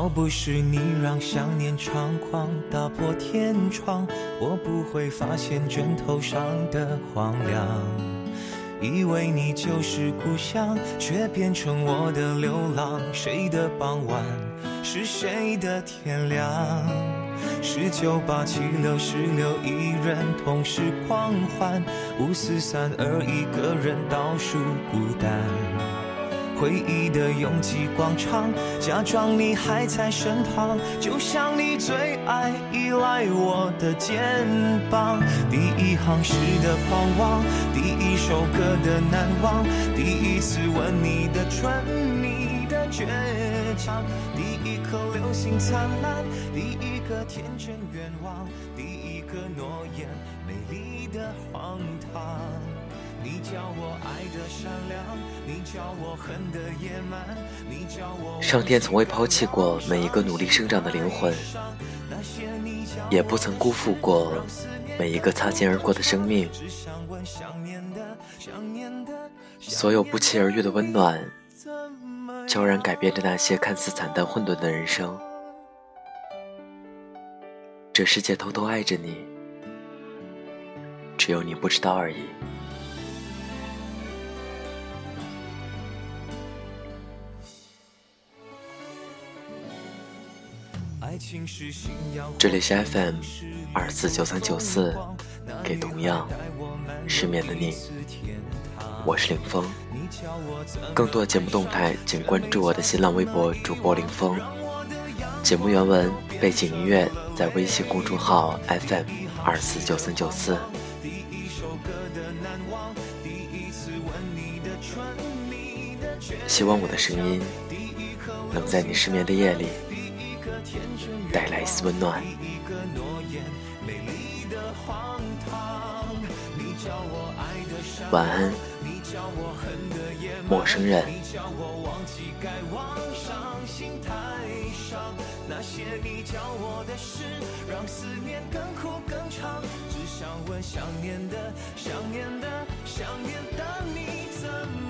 要不是你让想念猖狂打破天窗，我不会发现枕头上的荒凉。以为你就是故乡，却变成我的流浪。谁的傍晚是谁的天亮？十九八七六十六，一人同时狂欢。五四三二，一个人倒数孤单。回忆的拥挤广场，假装你还在身旁，就像你最爱依赖我的肩膀。第一行诗的狂妄，第一首歌的难忘，第一次吻你的唇，你的倔强，第一颗流星灿烂，第一个天真愿望，第一个诺言，美丽的荒唐。你叫我爱的善良，你叫我恨的野蛮，你叫我上天从未抛弃过每一个努力生长的灵魂，也不曾辜负过每一个擦肩而过的生命。所有不期而遇的温暖，悄然改变着那些看似惨淡混沌的人生。这世界偷偷爱着你，只有你不知道而已。这里是 FM 二四九三九四，给同样失眠的你，我是林峰。更多节目动态，请关注我的新浪微博主播林峰。节目原文、背景音乐在微信公众号 FM 二四九三九四。希望我的声音能在你失眠的夜里。带来一丝温暖。晚安，陌生人。那些你教我的事，让思念更苦更长。只想问想念的、想念的、想念的你怎么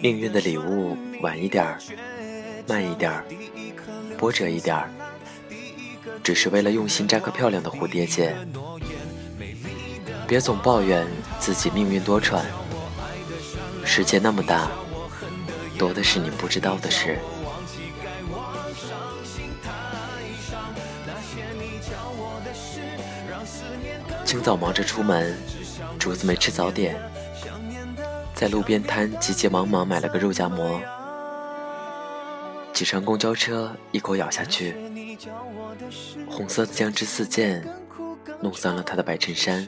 命运的礼物，晚一点儿，慢一点儿，波折一点儿，只是为了用心摘个漂亮的蝴蝶结。别总抱怨自己命运多舛，世界那么大，多的是你不知道的事。清早忙着出门，竹子没吃早点，在路边摊急急忙忙买了个肉夹馍，挤上公交车，一口咬下去，红色的酱汁四溅，弄脏了他的白衬衫。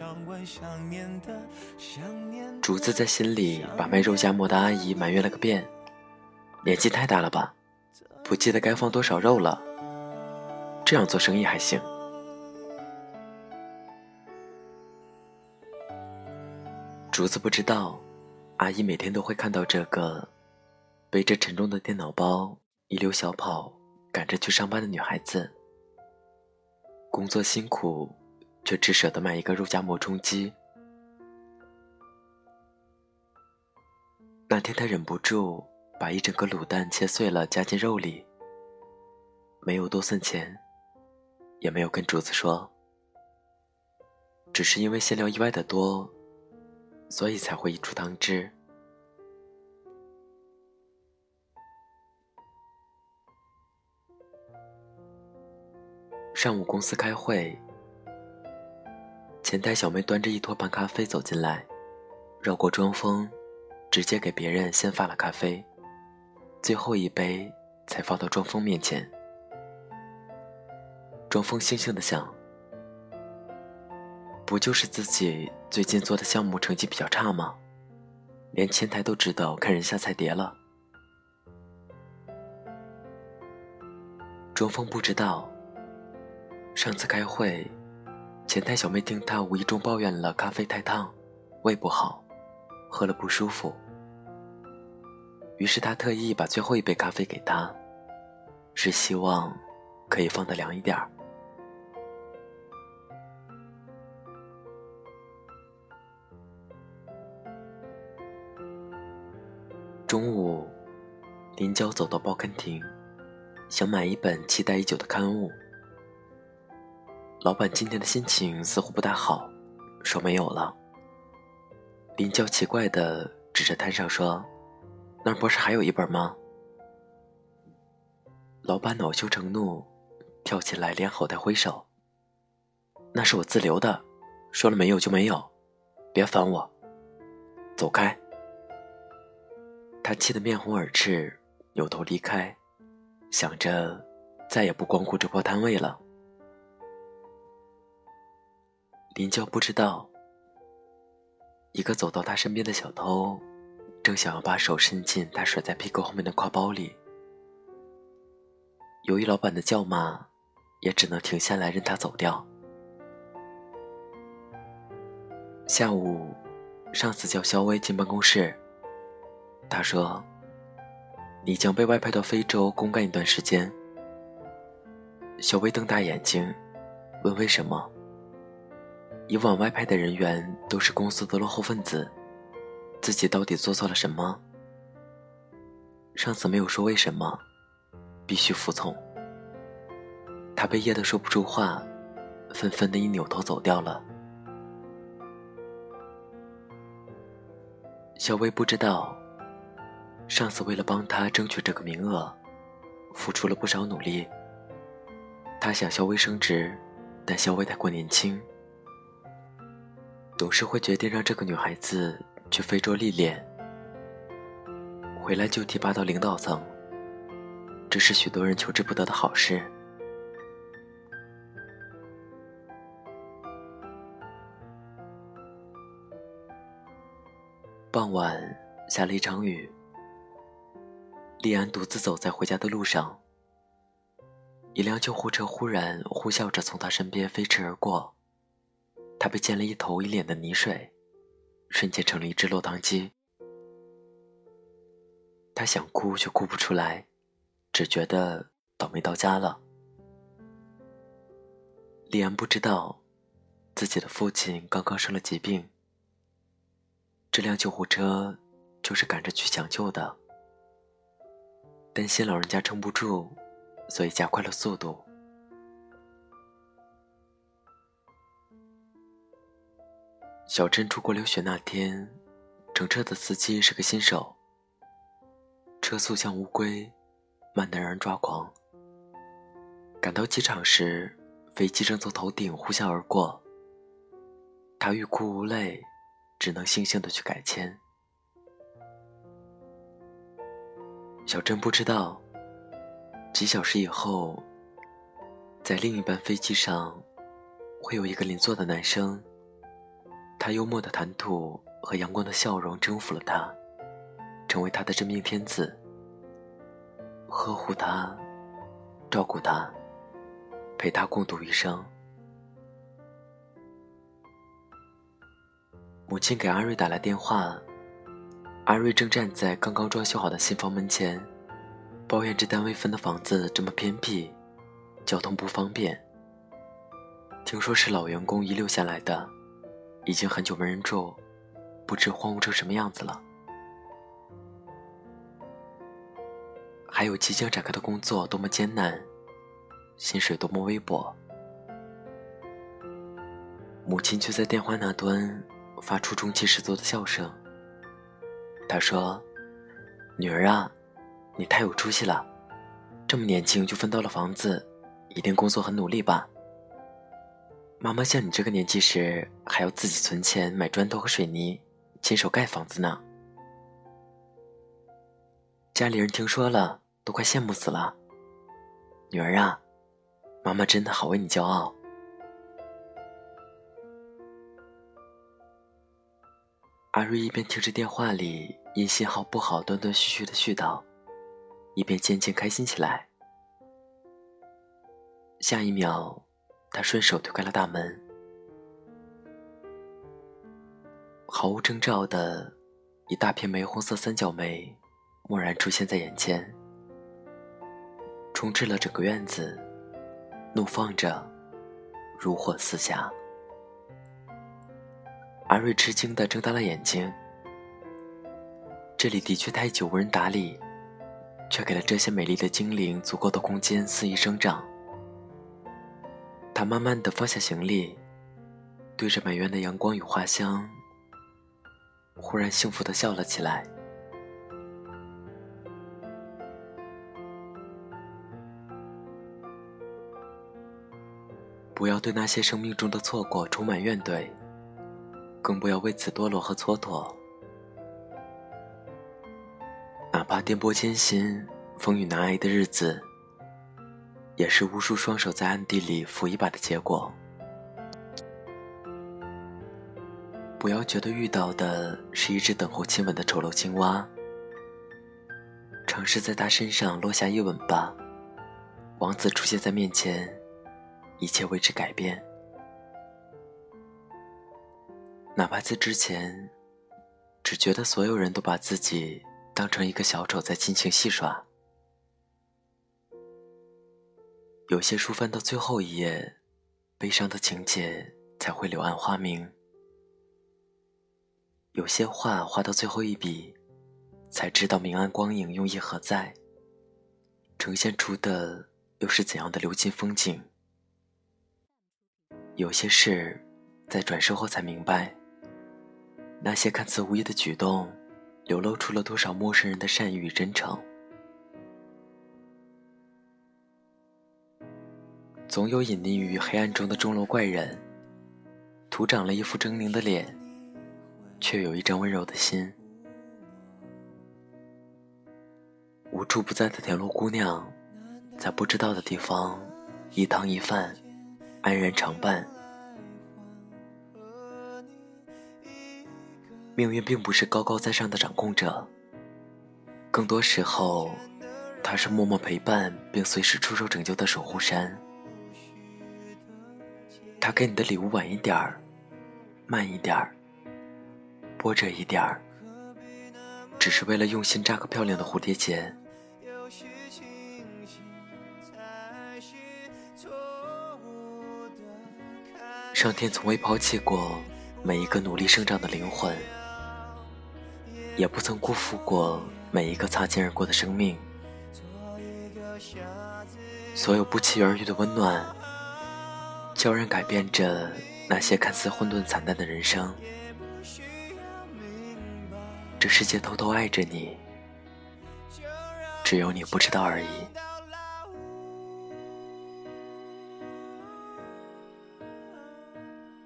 竹子在心里把卖肉夹馍的阿姨埋怨了个遍，年纪太大了吧，不记得该放多少肉了，这样做生意还行。竹子不知道，阿姨每天都会看到这个背着沉重的电脑包一溜小跑赶着去上班的女孩子。工作辛苦，却只舍得买一个肉夹馍充饥。那天他忍不住把一整个卤蛋切碎了夹进肉里，没有多算钱，也没有跟竹子说，只是因为馅料意外的多。所以才会溢出汤汁。上午公司开会，前台小妹端着一托盘咖啡走进来，绕过庄峰，直接给别人先发了咖啡，最后一杯才放到庄峰面前。庄峰悻悻的想。不就是自己最近做的项目成绩比较差吗？连前台都知道看人下菜碟了。庄峰不知道，上次开会，前台小妹听他无意中抱怨了咖啡太烫，胃不好，喝了不舒服，于是他特意把最后一杯咖啡给他，是希望可以放得凉一点儿。中午，林娇走到报刊亭，想买一本期待已久的刊物。老板今天的心情似乎不大好，说没有了。林娇奇怪的指着摊上说：“那儿不是还有一本吗？”老板恼羞成怒，跳起来连吼带挥手：“那是我自留的，说了没有就没有，别烦我，走开！”他气得面红耳赤，扭头离开，想着再也不光顾这破摊位了。林娇不知道。一个走到他身边的小偷，正想要把手伸进他甩在屁股后面的挎包里。由于老板的叫骂，也只能停下来任他走掉。下午，上司叫肖薇进办公室。他说：“你将被外派到非洲公干一段时间。”小薇瞪大眼睛，问：“为什么？”以往外派的人员都是公司的落后分子，自己到底做错了什么？上司没有说为什么，必须服从。他被噎得说不出话，愤愤的一扭头走掉了。小薇不知道，上司为了帮他争取这个名额，付出了不少努力。他想肖薇升职，但肖薇太过年轻。董事会决定让这个女孩子去非洲历练，回来就提拔到领导层。这是许多人求之不得的好事。傍晚下了一场雨，丽安独自走在回家的路上，一辆救护车忽然呼啸着从她身边飞驰而过。他被溅了一头一脸的泥水，瞬间成了一只落汤鸡。他想哭却哭不出来，只觉得倒霉到家了。李安不知道，自己的父亲刚刚生了疾病，这辆救护车就是赶着去抢救的。担心老人家撑不住，所以加快了速度。小镇出国留学那天，乘车的司机是个新手。车速像乌龟，慢得让人抓狂。赶到机场时，飞机正从头顶呼啸而过。他欲哭无泪，只能悻悻的去改签。小镇不知道，几小时以后，在另一班飞机上，会有一个邻座的男生。他幽默的谈吐和阳光的笑容征服了他，成为他的真命天子。呵护他，照顾他，陪他共度余生。母亲给阿瑞打来电话，阿瑞正站在刚刚装修好的新房门前，抱怨这单位分的房子这么偏僻，交通不方便。听说是老员工遗留下来的。已经很久没人住，不知荒芜成什么样子了。还有即将展开的工作多么艰难，薪水多么微薄。母亲却在电话那端发出中气十足的笑声。她说：“女儿啊，你太有出息了，这么年轻就分到了房子，一定工作很努力吧？”妈妈像你这个年纪时，还要自己存钱买砖头和水泥，亲手盖房子呢。家里人听说了，都快羡慕死了。女儿啊，妈妈真的好为你骄傲。阿瑞一边听着电话里因信号不好断断续续的絮叨，一边渐渐开心起来。下一秒。他顺手推开了大门，毫无征兆的，一大片玫红色三角梅蓦然出现在眼前，充斥了整个院子，怒放着，如火似霞。阿瑞吃惊的睁大了眼睛。这里的确太久无人打理，却给了这些美丽的精灵足够的空间肆意生长。他慢慢的放下行李，对着满院的阳光与花香，忽然幸福的笑了起来。不要对那些生命中的错过充满怨怼，更不要为此堕落和蹉跎。哪怕颠簸艰辛、风雨难挨的日子，也是无数双手在暗地里扶一把的结果。不要觉得遇到的是一只等候亲吻的丑陋青蛙，尝试在它身上落下一吻吧。王子出现在面前，一切为之改变。哪怕在之前，只觉得所有人都把自己。当成一个小丑在尽情戏耍。有些书翻到最后一页，悲伤的情节才会柳暗花明；有些画画到最后一笔，才知道明暗光影用意何在，呈现出的又是怎样的流金风景。有些事，在转身后才明白，那些看似无意的举动。流露出了多少陌生人的善意与真诚？总有隐匿于黑暗中的钟楼怪人，徒长了一副狰狞的脸，却有一张温柔的心。无处不在的田螺姑娘，在不知道的地方，一汤一饭，安然常伴。命运并不是高高在上的掌控者，更多时候，他是默默陪伴并随时出手拯救的守护神。他给你的礼物晚一点儿，慢一点儿，波折一点儿，只是为了用心扎个漂亮的蝴蝶结。上天从未抛弃过每一个努力生长的灵魂。也不曾辜负过每一个擦肩而过的生命，所有不期而遇的温暖，悄然改变着那些看似混沌惨淡的人生。这世界偷偷爱着你，只有你不知道而已。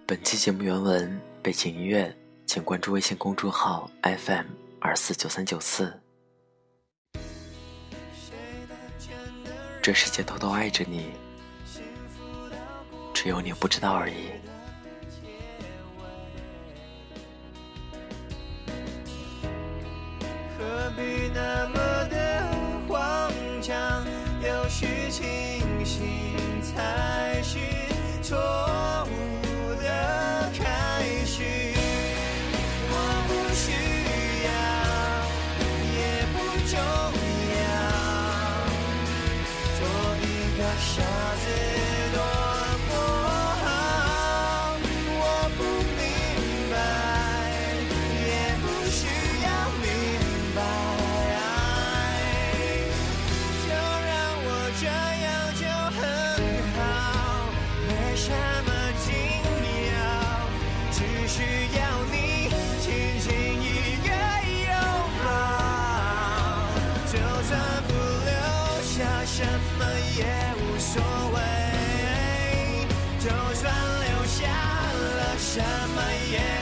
本期节目原文背景音乐。请关注微信公众号 FM 二四九三九四。这世界偷偷爱着你，只有你不知道而已。何必那么的慌张？有时清醒才是错。需要你轻轻一个拥抱，就算不留下什么也无所谓，就算留下了什么也。